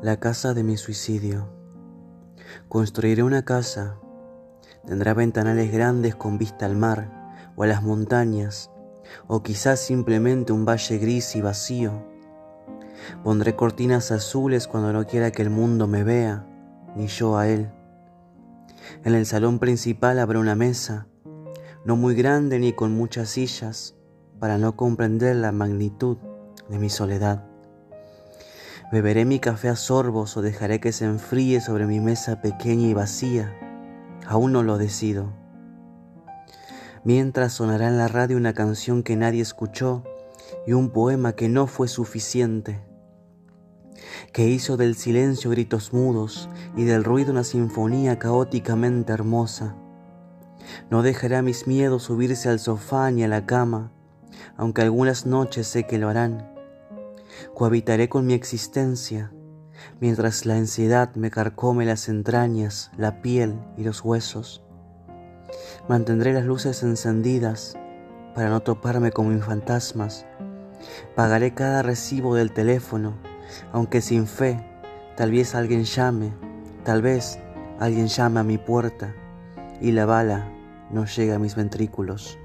la casa de mi suicidio. Construiré una casa. Tendrá ventanales grandes con vista al mar o a las montañas, o quizás simplemente un valle gris y vacío. Pondré cortinas azules cuando no quiera que el mundo me vea, ni yo a él. En el salón principal habrá una mesa, no muy grande ni con muchas sillas, para no comprender la magnitud de mi soledad. Beberé mi café a sorbos o dejaré que se enfríe sobre mi mesa pequeña y vacía. Aún no lo decido. Mientras sonará en la radio una canción que nadie escuchó y un poema que no fue suficiente, que hizo del silencio gritos mudos y del ruido una sinfonía caóticamente hermosa. No dejará mis miedos subirse al sofá ni a la cama, aunque algunas noches sé que lo harán cohabitaré con mi existencia, mientras la ansiedad me carcome las entrañas, la piel y los huesos. Mantendré las luces encendidas para no toparme con mis fantasmas. Pagaré cada recibo del teléfono, aunque sin fe, tal vez alguien llame, tal vez alguien llame a mi puerta y la bala no llega a mis ventrículos.